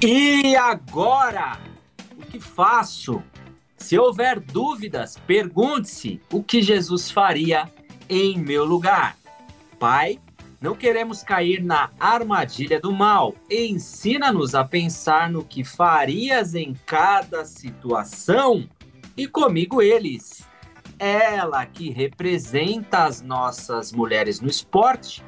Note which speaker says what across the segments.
Speaker 1: E agora? O que faço? Se houver dúvidas, pergunte-se o que Jesus faria em meu lugar. Pai, não queremos cair na armadilha do mal. Ensina-nos a pensar no que farias em cada situação e comigo eles. Ela que representa as nossas mulheres no esporte,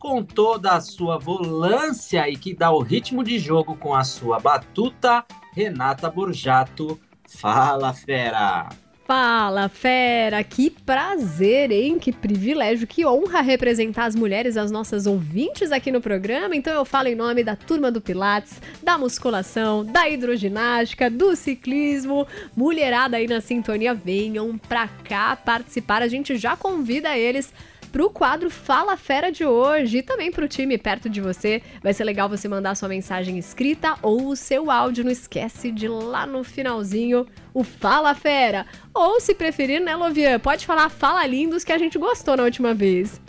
Speaker 1: com toda a sua volância e que dá o ritmo de jogo com a sua batuta, Renata Borjato. Fala, fera!
Speaker 2: Fala, fera! Que prazer, hein? Que privilégio, que honra representar as mulheres, as nossas ouvintes aqui no programa. Então eu falo em nome da turma do Pilates, da musculação, da hidroginástica, do ciclismo. Mulherada aí na sintonia, venham pra cá participar. A gente já convida eles pro quadro Fala Fera de hoje e também pro time perto de você. Vai ser legal você mandar sua mensagem escrita ou o seu áudio. Não esquece de lá no finalzinho o Fala Fera. Ou se preferir, né, Lovian? Pode falar Fala Lindos que a gente gostou na última vez.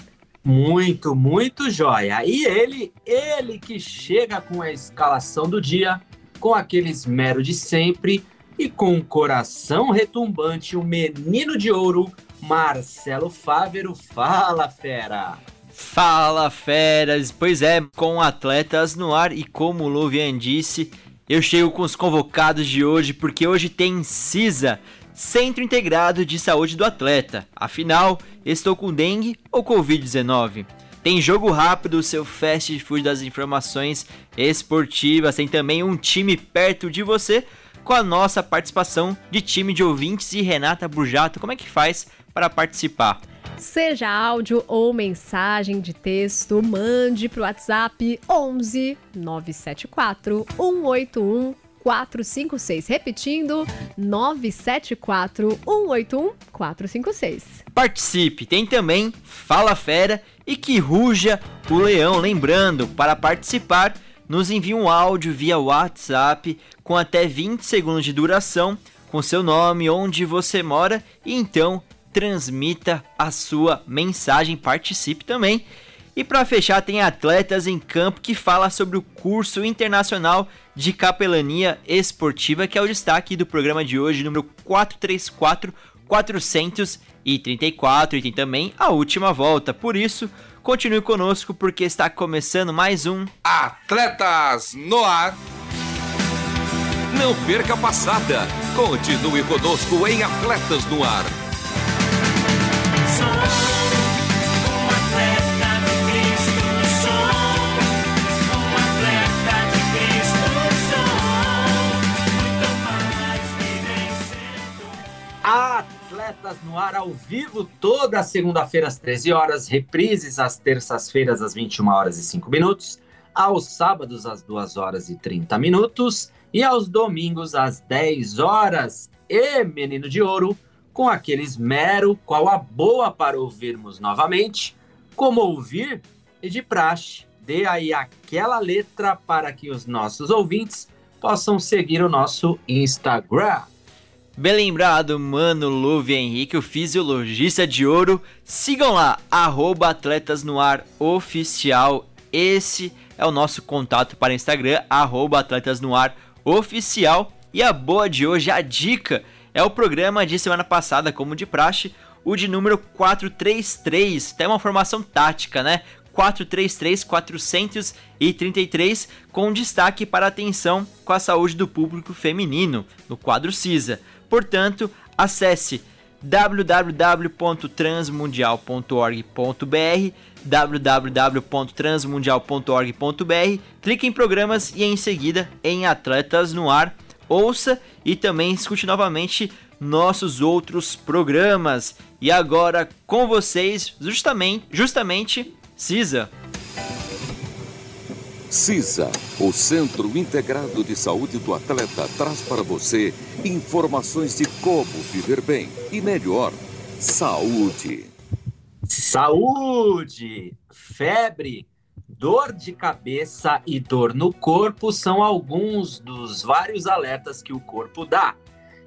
Speaker 1: Muito, muito jóia. E ele, ele que chega com a escalação do dia, com aquele esmero de sempre e com o coração retumbante, o menino de ouro, Marcelo Fávero. Fala, fera!
Speaker 3: Fala, feras! Pois é, com atletas no ar e como o Luvian disse, eu chego com os convocados de hoje porque hoje tem CISA, Centro Integrado de Saúde do Atleta. Afinal, estou com dengue ou Covid-19? Tem jogo rápido, seu fast food das informações esportivas, tem também um time perto de você com a nossa participação de time de ouvintes e Renata Burjato. Como é que faz para participar?
Speaker 2: Seja áudio ou mensagem de texto, mande para o WhatsApp 11 974 181 456. Repetindo, 974 181 456.
Speaker 3: Participe! Tem também Fala Fera e que ruja o leão. Lembrando, para participar, nos envie um áudio via WhatsApp com até 20 segundos de duração, com seu nome, onde você mora e então transmita a sua mensagem, participe também. E para fechar, tem Atletas em Campo que fala sobre o curso internacional de capelania esportiva, que é o destaque do programa de hoje, número 434 434 e tem também a última volta. Por isso, continue conosco porque está começando mais um
Speaker 4: Atletas no Ar. Não perca a passada. Continue conosco em Atletas no Ar.
Speaker 1: No ar ao vivo toda segunda-feira às 13 horas, reprises às terças-feiras às 21 horas e 5 minutos, aos sábados às 2 horas e 30 minutos e aos domingos às 10 horas. E Menino de Ouro, com aquele esmero, qual a boa para ouvirmos novamente, como ouvir e de praxe. Dê aí aquela letra para que os nossos ouvintes possam seguir o nosso Instagram.
Speaker 3: Bem lembrado, mano, Luve Henrique, o fisiologista de ouro. Sigam lá, arroba Atletas no Ar Oficial. Esse é o nosso contato para Instagram, arroba Atletas no Ar Oficial. E a boa de hoje, a dica, é o programa de semana passada, como de praxe, o de número 433. Tem uma formação tática, né? 433 433 com destaque para atenção com a saúde do público feminino no quadro CISA. Portanto, acesse www.transmundial.org.br www.transmundial.org.br clique em programas e em seguida em Atletas no Ar. Ouça e também escute novamente nossos outros programas. E agora com vocês, justamente, justamente Cisa.
Speaker 4: CISA, o Centro Integrado de Saúde do Atleta, traz para você informações de como viver bem e melhor. Saúde.
Speaker 1: Saúde! Febre, dor de cabeça e dor no corpo são alguns dos vários alertas que o corpo dá.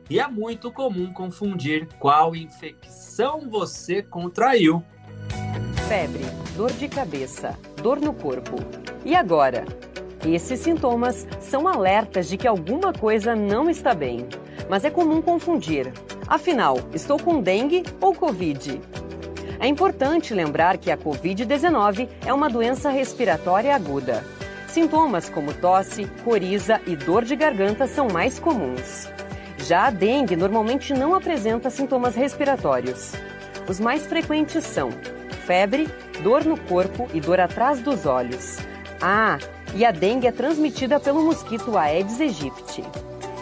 Speaker 1: E é muito comum confundir qual infecção você contraiu.
Speaker 5: Febre, dor de cabeça, dor no corpo. E agora? Esses sintomas são alertas de que alguma coisa não está bem. Mas é comum confundir. Afinal, estou com dengue ou Covid? É importante lembrar que a Covid-19 é uma doença respiratória aguda. Sintomas como tosse, coriza e dor de garganta são mais comuns. Já a dengue normalmente não apresenta sintomas respiratórios. Os mais frequentes são febre, dor no corpo e dor atrás dos olhos. Ah, e a dengue é transmitida pelo mosquito Aedes aegypti.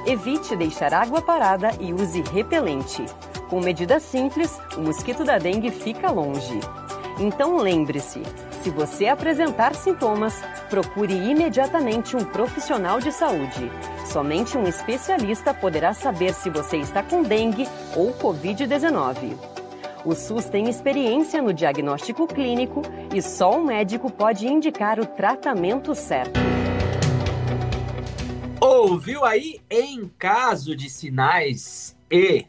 Speaker 5: Evite deixar água parada e use repelente. Com medidas simples, o mosquito da dengue fica longe. Então lembre-se: se você apresentar sintomas, procure imediatamente um profissional de saúde. Somente um especialista poderá saber se você está com dengue ou Covid-19. O SUS tem experiência no diagnóstico clínico e só um médico pode indicar o tratamento certo.
Speaker 1: Ouviu aí? Em caso de sinais e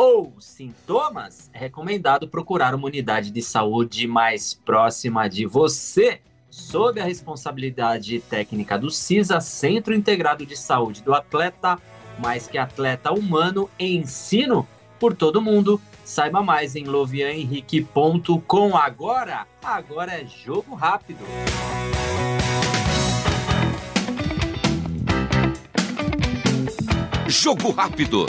Speaker 1: ou sintomas, é recomendado procurar uma unidade de saúde mais próxima de você, sob a responsabilidade técnica do CISA, Centro Integrado de Saúde do Atleta, mais que atleta humano, ensino por todo mundo. Saiba mais em lovianhenrique.com. Agora, agora é jogo rápido.
Speaker 4: Jogo rápido.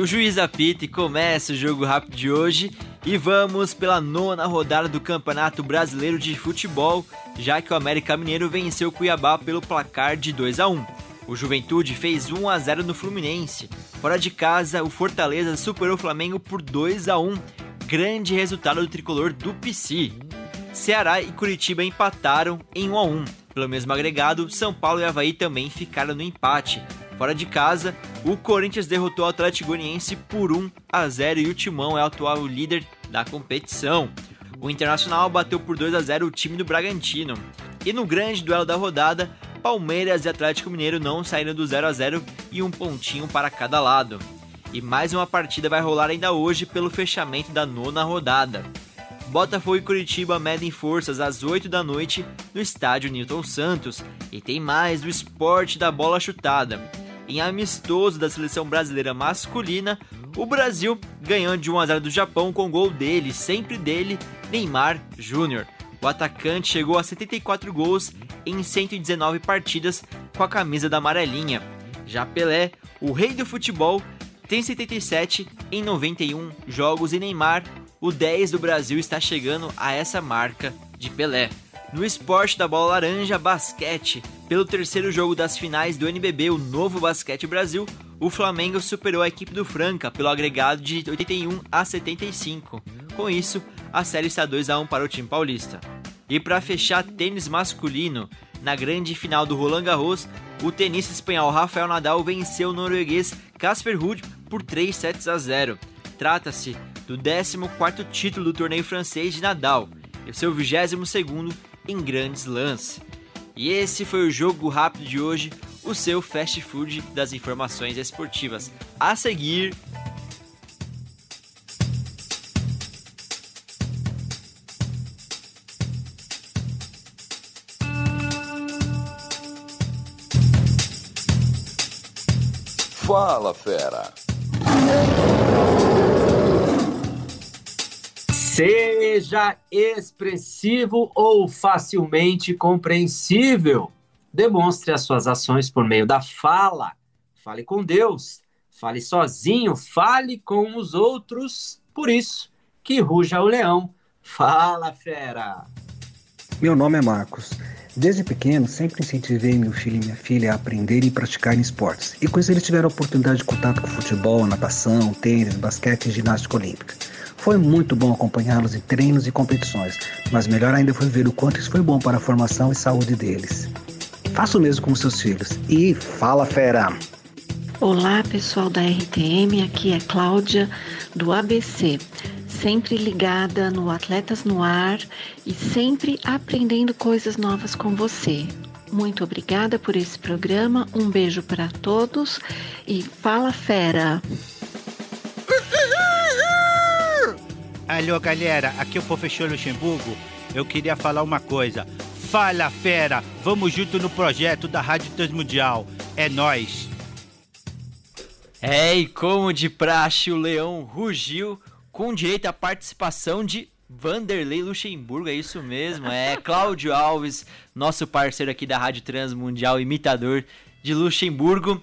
Speaker 3: O juiz apita e começa o jogo rápido de hoje. E vamos pela nona rodada do Campeonato Brasileiro de Futebol, já que o América Mineiro venceu o Cuiabá pelo placar de 2 a 1. O Juventude fez 1 a 0 no Fluminense. Fora de casa, o Fortaleza superou o Flamengo por 2 a 1. Grande resultado do tricolor do PC. Ceará e Curitiba empataram em 1 a 1. Pelo mesmo agregado, São Paulo e Havaí também ficaram no empate. Fora de casa, o Corinthians derrotou o Atlético Goianiense por 1 a 0 e o Timão é o atual líder da competição. O Internacional bateu por 2 a 0 o time do Bragantino. E no grande duelo da rodada, Palmeiras e Atlético Mineiro não saíram do 0 a 0 e um pontinho para cada lado. E mais uma partida vai rolar ainda hoje pelo fechamento da nona rodada. Botafogo e Curitiba medem forças às 8 da noite no estádio Newton Santos. E tem mais do esporte da bola chutada em amistoso da seleção brasileira masculina, o Brasil ganhou de 1 a 0 do Japão com gol dele, sempre dele, Neymar Júnior. O atacante chegou a 74 gols em 119 partidas com a camisa da amarelinha. Já Pelé, o rei do futebol, tem 77 em 91 jogos e Neymar, o 10 do Brasil, está chegando a essa marca de Pelé. No esporte da bola laranja, basquete. Pelo terceiro jogo das finais do NBB, o Novo Basquete Brasil, o Flamengo superou a equipe do Franca pelo agregado de 81 a 75. Com isso, a série está 2 a 1 para o time paulista. E para fechar tênis masculino, na grande final do Roland Garros, o tenista espanhol Rafael Nadal venceu o norueguês Casper Ruud por 3 sets a 0. Trata-se do 14º título do torneio francês de Nadal, e seu 22º em grandes lances. E esse foi o jogo rápido de hoje, o seu fast food das informações esportivas. A seguir,
Speaker 4: Fala, fera.
Speaker 1: Seja expressivo ou facilmente compreensível. Demonstre as suas ações por meio da fala. Fale com Deus. Fale sozinho. Fale com os outros. Por isso, que ruja o leão. Fala, fera.
Speaker 6: Meu nome é Marcos. Desde pequeno, sempre incentivei meu filho e minha filha a aprenderem e praticarem esportes. E com isso eles tiveram a oportunidade de contato com futebol, natação, tênis, basquete e ginástica olímpica. Foi muito bom acompanhá-los em treinos e competições, mas melhor ainda foi ver o quanto isso foi bom para a formação e saúde deles. Faça o mesmo com seus filhos. E fala, fera!
Speaker 7: Olá, pessoal da RTM, aqui é Cláudia do ABC. Sempre ligada no Atletas no Ar e sempre aprendendo coisas novas com você. Muito obrigada por esse programa. Um beijo para todos e fala fera.
Speaker 8: Alô, galera, aqui é o professor Luxemburgo. Eu queria falar uma coisa. Fala fera, vamos junto no projeto da Rádio Transmundial. É nós.
Speaker 3: É, e como de praxe, o leão rugiu com direito à participação de Vanderlei Luxemburgo, é isso mesmo, é Cláudio Alves, nosso parceiro aqui da Rádio Transmundial, imitador de Luxemburgo.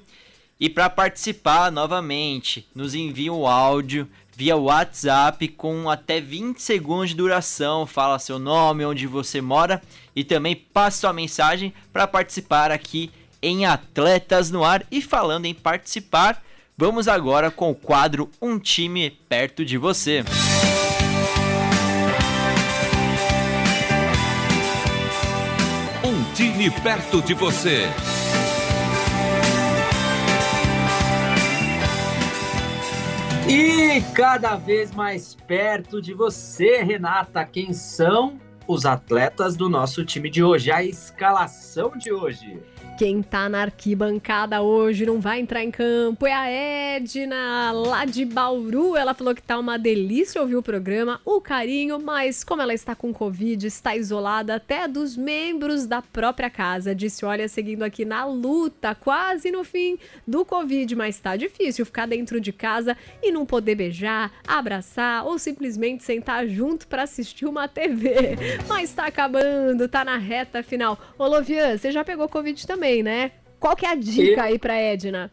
Speaker 3: E para participar novamente, nos envia um áudio via WhatsApp com até 20 segundos de duração. Fala seu nome, onde você mora e também passa sua mensagem para participar aqui em Atletas no Ar. E falando em participar, Vamos agora com o quadro Um Time Perto de Você.
Speaker 4: Um time perto de você.
Speaker 1: E cada vez mais perto de você, Renata, quem são os atletas do nosso time de hoje? A escalação de hoje.
Speaker 2: Quem tá na arquibancada hoje não vai entrar em campo é a Edna, lá de Bauru. Ela falou que tá uma delícia ouvir o programa, o carinho, mas como ela está com Covid, está isolada até dos membros da própria casa. Disse: Olha, seguindo aqui na luta, quase no fim do Covid, mas tá difícil ficar dentro de casa e não poder beijar, abraçar ou simplesmente sentar junto para assistir uma TV. Mas tá acabando, tá na reta final. Ô, Lovian, você já pegou Covid também? Também, né? Qual que é a dica aí para Edna?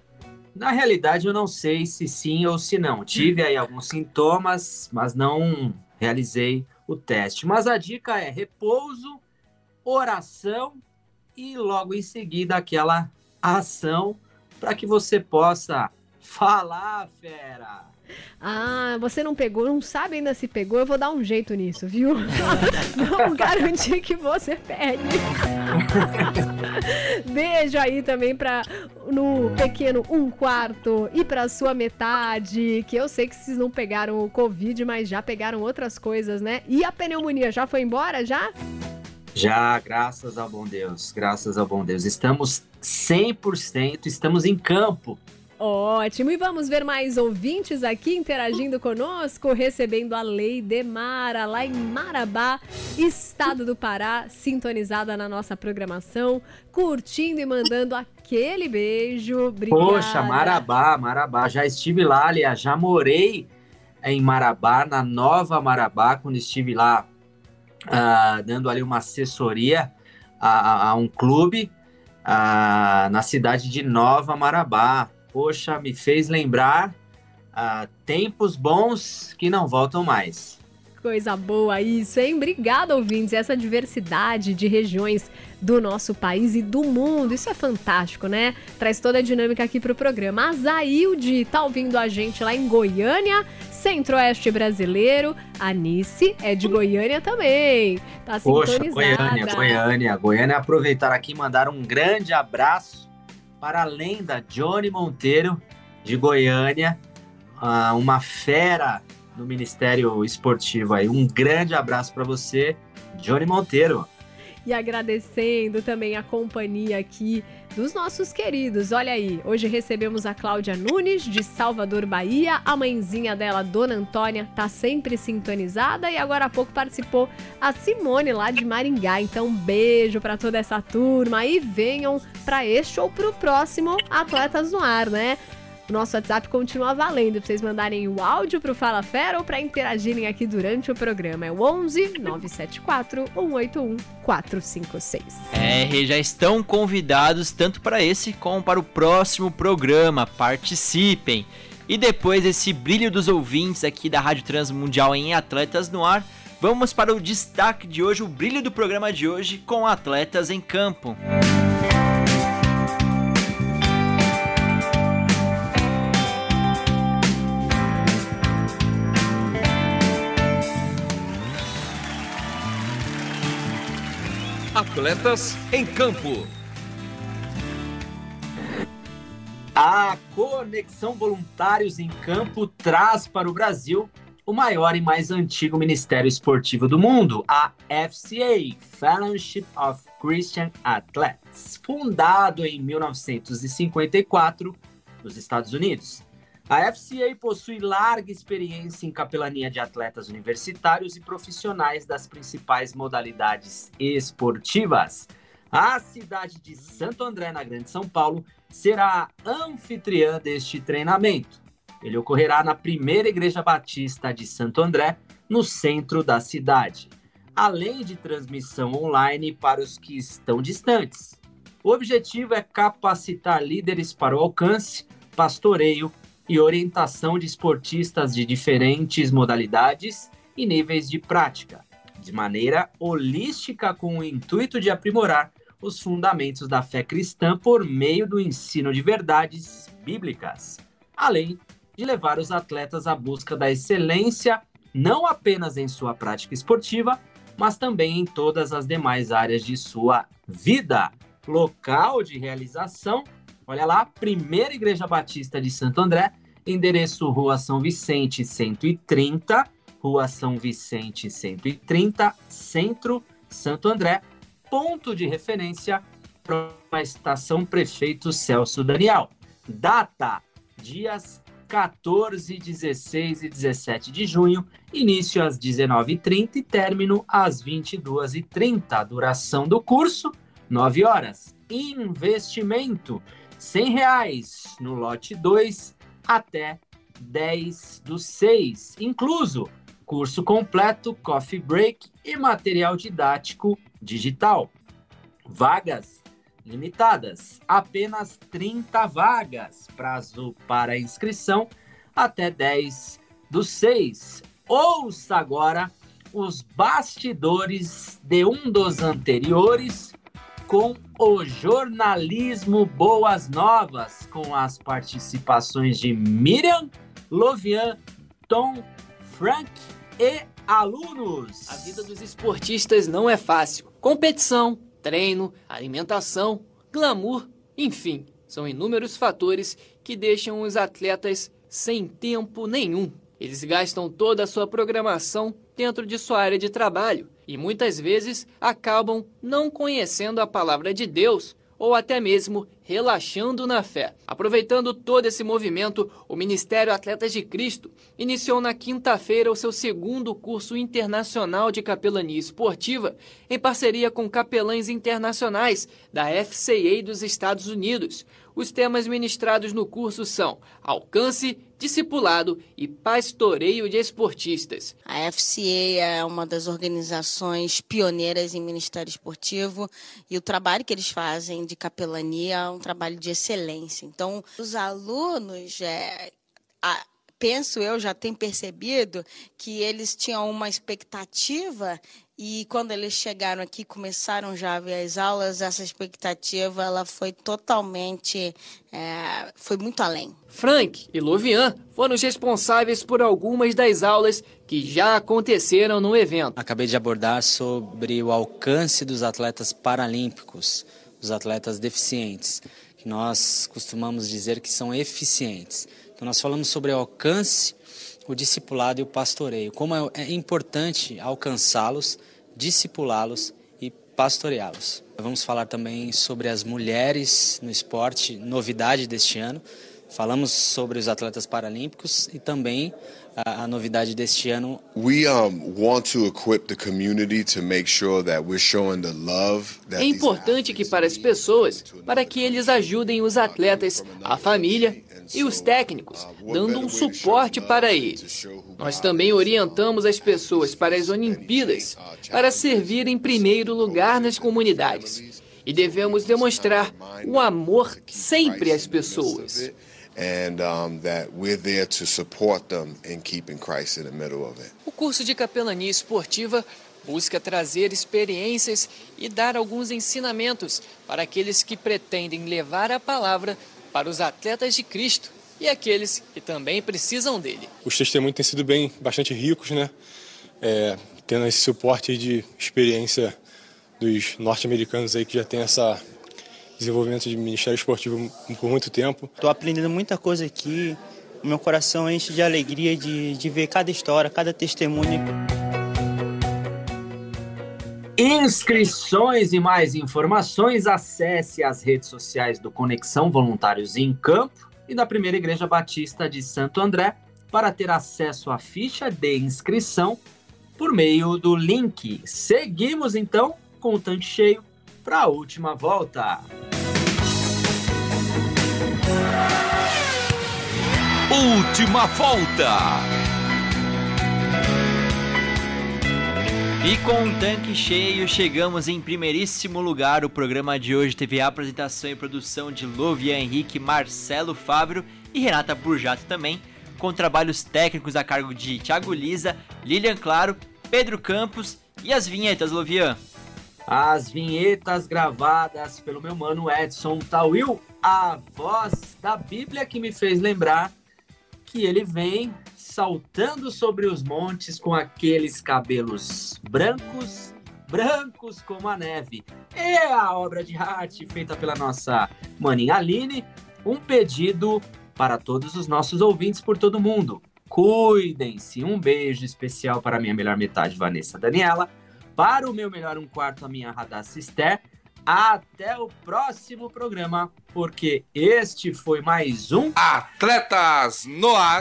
Speaker 1: Na realidade, eu não sei se sim ou se não. Tive aí alguns sintomas, mas não realizei o teste. Mas a dica é repouso, oração e logo em seguida aquela ação para que você possa falar, fera.
Speaker 2: Ah, você não pegou, não sabe ainda se pegou, eu vou dar um jeito nisso, viu? Vamos garantir que você pegue. Beijo aí também para no pequeno um quarto e para sua metade, que eu sei que vocês não pegaram o Covid, mas já pegaram outras coisas, né? E a pneumonia já foi embora, já?
Speaker 1: Já, graças ao bom Deus, graças ao bom Deus. Estamos 100%, estamos em campo
Speaker 2: Ótimo, e vamos ver mais ouvintes aqui interagindo conosco, recebendo a Lei de Mara, lá em Marabá, estado do Pará, sintonizada na nossa programação, curtindo e mandando aquele beijo. Obrigada.
Speaker 1: Poxa, Marabá, Marabá, já estive lá, aliás, já morei em Marabá, na Nova Marabá, quando estive lá uh, dando ali uma assessoria a, a, a um clube uh, na cidade de Nova Marabá poxa, me fez lembrar uh, tempos bons que não voltam mais.
Speaker 2: Coisa boa isso, hein? Obrigada, ouvintes. Essa diversidade de regiões do nosso país e do mundo, isso é fantástico, né? Traz toda a dinâmica aqui pro programa. A Zailde tá ouvindo a gente lá em Goiânia, centro-oeste brasileiro. A Nice é de Goiânia também. Tá
Speaker 1: Poxa, Goiânia, Goiânia. Goiânia aproveitar aqui e mandar um grande abraço para a lenda Johnny Monteiro, de Goiânia, uh, uma fera no Ministério Esportivo aí. Um grande abraço para você, Johnny Monteiro.
Speaker 2: E agradecendo também a companhia aqui dos nossos queridos. Olha aí, hoje recebemos a Cláudia Nunes, de Salvador, Bahia. A mãezinha dela, Dona Antônia, tá sempre sintonizada. E agora há pouco participou a Simone, lá de Maringá. Então, beijo para toda essa turma. E venham para este ou para o próximo Atletas no Ar, né? O nosso WhatsApp continua valendo para vocês mandarem o áudio para o Fala Fera ou para interagirem aqui durante o programa. É o 11 974 181 456.
Speaker 3: É, já estão convidados tanto para esse como para o próximo programa. Participem! E depois desse brilho dos ouvintes aqui da Rádio Transmundial em Atletas no Ar, vamos para o destaque de hoje, o brilho do programa de hoje com atletas em campo. Música
Speaker 4: Atletas em Campo.
Speaker 1: A Conexão Voluntários em Campo traz para o Brasil o maior e mais antigo ministério esportivo do mundo, a FCA, Fellowship of Christian Athletes, fundado em 1954 nos Estados Unidos. A FCA possui larga experiência em capelania de atletas universitários e profissionais das principais modalidades esportivas. A cidade de Santo André, na Grande São Paulo, será anfitriã deste treinamento. Ele ocorrerá na primeira Igreja Batista de Santo André, no centro da cidade, além de transmissão online para os que estão distantes. O objetivo é capacitar líderes para o alcance, pastoreio e orientação de esportistas de diferentes modalidades e níveis de prática, de maneira holística com o intuito de aprimorar os fundamentos da fé cristã por meio do ensino de verdades bíblicas, além de levar os atletas à busca da excelência, não apenas em sua prática esportiva, mas também em todas as demais áreas de sua vida. Local de realização, olha lá, Primeira Igreja Batista de Santo André, endereço Rua São Vicente 130, Rua São Vicente 130, Centro, Santo André, ponto de referência para a estação Prefeito Celso Daniel. Data: dias 14, 16 e 17 de junho, início às 19h30 e término às 22h30. Duração do curso: 9 horas. Investimento: 100 reais no lote 2 até 10 do 6, incluso curso completo, coffee break e material didático digital. Vagas limitadas, apenas 30 vagas. Prazo para inscrição até 10 do 6. Ouça agora os bastidores de um dos anteriores com o jornalismo Boas Novas, com as participações de Miriam, Lovian, Tom, Frank e alunos.
Speaker 9: A vida dos esportistas não é fácil. Competição, treino, alimentação, glamour, enfim, são inúmeros fatores que deixam os atletas sem tempo nenhum. Eles gastam toda a sua programação dentro de sua área de trabalho e muitas vezes acabam não conhecendo a palavra de Deus ou até mesmo relaxando na fé. Aproveitando todo esse movimento, o Ministério Atletas de Cristo iniciou na quinta-feira o seu segundo curso internacional de capelania esportiva em parceria com capelães internacionais da FCA dos Estados Unidos. Os temas ministrados no curso são alcance, discipulado e pastoreio de esportistas.
Speaker 10: A FCA é uma das organizações pioneiras em ministério esportivo e o trabalho que eles fazem de capelania é um trabalho de excelência. Então, os alunos, é, a, penso eu, já têm percebido que eles tinham uma expectativa e quando eles chegaram aqui, começaram já a ver as aulas, essa expectativa ela foi totalmente, é, foi muito além.
Speaker 9: Frank e Lovian foram os responsáveis por algumas das aulas que já aconteceram no evento.
Speaker 11: Acabei de abordar sobre o alcance dos atletas paralímpicos, os atletas deficientes, que nós costumamos dizer que são eficientes. Então nós falamos sobre o alcance o discipulado e o pastoreio. Como é, é importante alcançá-los, discipulá-los e pastoreá-los. Vamos falar também sobre as mulheres no esporte, novidade deste ano. Falamos sobre os atletas paralímpicos e também a, a novidade deste ano.
Speaker 12: We um, want to equip the community to make sure that we're showing the love that
Speaker 9: É importante que para as pessoas, para que eles ajudem os atletas, a família e os técnicos, dando um suporte para eles. Nós também orientamos as pessoas para as Olimpíadas, para servir em primeiro lugar nas comunidades. E devemos demonstrar o amor sempre às pessoas. O curso de capelania esportiva busca trazer experiências e dar alguns ensinamentos para aqueles que pretendem levar a palavra para os atletas de Cristo e aqueles que também precisam dele.
Speaker 13: Os testemunhos têm sido bem bastante ricos, né? É, tendo esse suporte de experiência dos norte-americanos aí que já tem essa desenvolvimento de ministério esportivo por muito tempo.
Speaker 14: Estou aprendendo muita coisa aqui. O meu coração enche de alegria de, de ver cada história, cada testemunho.
Speaker 1: Inscrições e mais informações, acesse as redes sociais do Conexão Voluntários em Campo e da Primeira Igreja Batista de Santo André para ter acesso à ficha de inscrição por meio do link. Seguimos então com o tanque cheio para a última volta.
Speaker 4: Última volta.
Speaker 3: E com o tanque cheio, chegamos em primeiríssimo lugar. O programa de hoje teve a apresentação e produção de Lovia Henrique, Marcelo Fábio e Renata Burjato também, com trabalhos técnicos a cargo de Thiago Lisa, Lilian Claro, Pedro Campos e as vinhetas, Lovian.
Speaker 1: As vinhetas gravadas pelo meu mano Edson Tawil, a voz da Bíblia que me fez lembrar que ele vem saltando sobre os montes com aqueles cabelos brancos, brancos como a neve. É a obra de arte feita pela nossa maninha Aline, um pedido para todos os nossos ouvintes por todo mundo. Cuidem-se. Um beijo especial para minha melhor metade, Vanessa Daniela para o meu melhor um quarto, a minha Radassa Esther. Até o próximo programa, porque este foi mais um
Speaker 4: Atletas no Ar.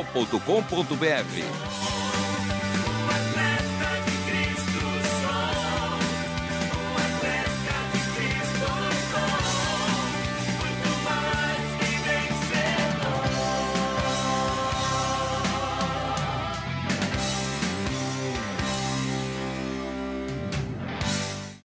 Speaker 4: transmundial.com.br.